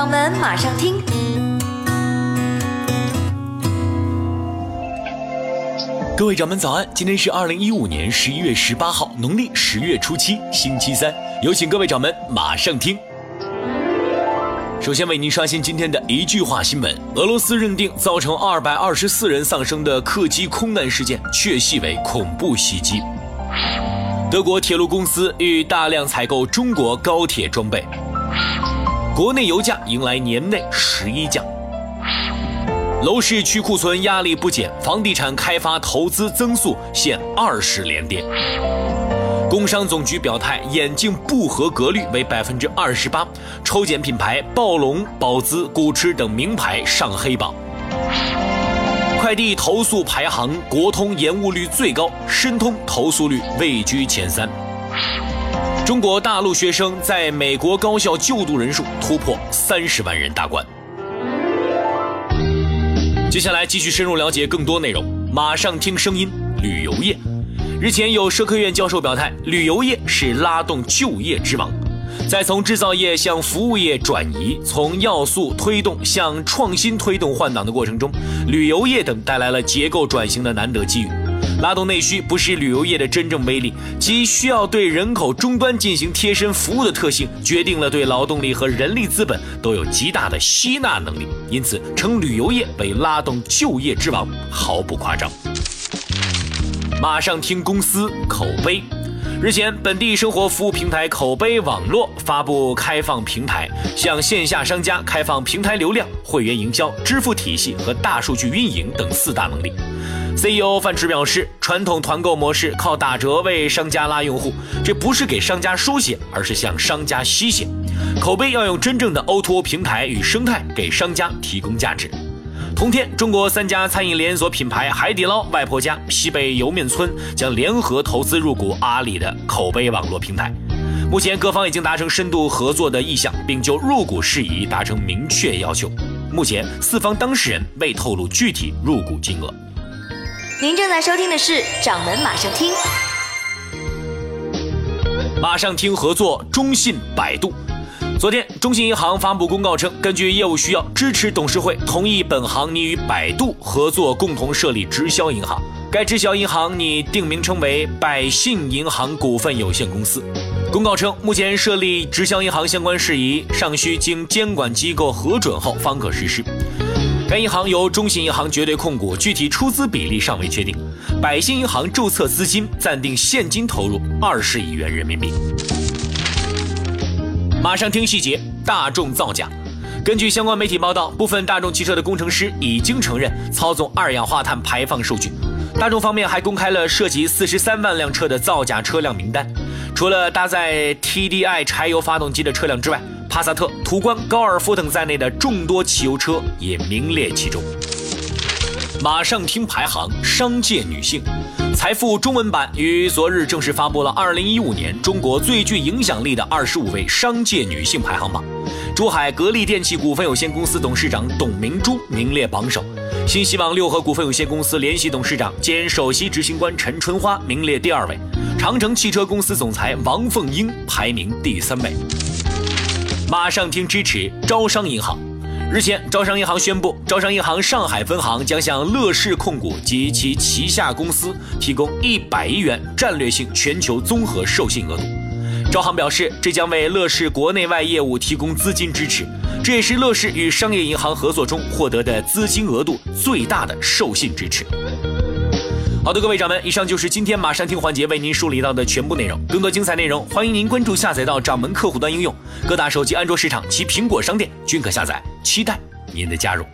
掌门马上听。各位掌门早安，今天是二零一五年十一月十八号，农历十月初七，星期三。有请各位掌门马上听。首先为您刷新今天的一句话新闻：俄罗斯认定造成二百二十四人丧生的客机空难事件确系为恐怖袭击。德国铁路公司欲大量采购中国高铁装备。国内油价迎来年内十一降。楼市去库存压力不减，房地产开发投资增速现二十连跌。工商总局表态，眼镜不合格率为百分之二十八，抽检品牌暴龙、宝姿、古驰等名牌上黑榜。快递投诉排行，国通延误率最高，申通投诉率位居前三。中国大陆学生在美国高校就读人数突破三十万人大关。接下来继续深入了解更多内容。马上听声音，旅游业。日前有社科院教授表态，旅游业是拉动就业之王。在从制造业向服务业转移、从要素推动向创新推动换挡的过程中，旅游业等带来了结构转型的难得机遇。拉动内需不是旅游业的真正威力，其需要对人口终端进行贴身服务的特性，决定了对劳动力和人力资本都有极大的吸纳能力。因此，称旅游业为拉动就业之王毫不夸张。马上听公司口碑。日前，本地生活服务平台口碑网络发布开放平台，向线下商家开放平台流量、会员营销、支付体系和大数据运营等四大能力。CEO 范驰表示，传统团购模式靠打折为商家拉用户，这不是给商家输血，而是向商家吸血。口碑要用真正的 O2O 平台与生态给商家提供价值。同天，中国三家餐饮连锁品牌海底捞、外婆家、西北莜面村将联合投资入股阿里的口碑网络平台。目前，各方已经达成深度合作的意向，并就入股事宜达成明确要求。目前，四方当事人未透露具体入股金额。您正在收听的是《掌门马上听》，马上听合作中信百度。昨天，中信银行发布公告称，根据业务需要，支持董事会同意本行拟与百度合作，共同设立直销银行。该直销银行拟定名称为百信银行股份有限公司。公告称，目前设立直销银行相关事宜尚需经监管机构核准后方可实施。该银行由中信银行绝对控股，具体出资比例尚未确定。百信银行注册资金暂定现金投入二十亿元人民币。马上听细节，大众造假。根据相关媒体报道，部分大众汽车的工程师已经承认操纵二氧化碳排放数据。大众方面还公开了涉及四十三万辆车的造假车辆名单，除了搭载 TDI 柴油发动机的车辆之外，帕萨特、途观、高尔夫等在内的众多汽油车也名列其中。马上听排行，商界女性。财富中文版于昨日正式发布了2015年中国最具影响力的25位商界女性排行榜，珠海格力电器股份有限公司董事长董明珠名列榜首，新希望六合股份有限公司联席董事长兼首席执行官陈春花名列第二位，长城汽车公司总裁王凤英排名第三位。马上听支持招商银行。日前，招商银行宣布，招商银行上海分行将向乐视控股及其旗下公司提供一百亿元战略性全球综合授信额度。招行表示，这将为乐视国内外业务提供资金支持，这也是乐视与商业银行合作中获得的资金额度最大的授信支持。好的，各位掌门，以上就是今天马上听环节为您梳理到的全部内容。更多精彩内容，欢迎您关注下载到掌门客户端应用，各大手机安卓市场及苹果商店均可下载。期待您的加入。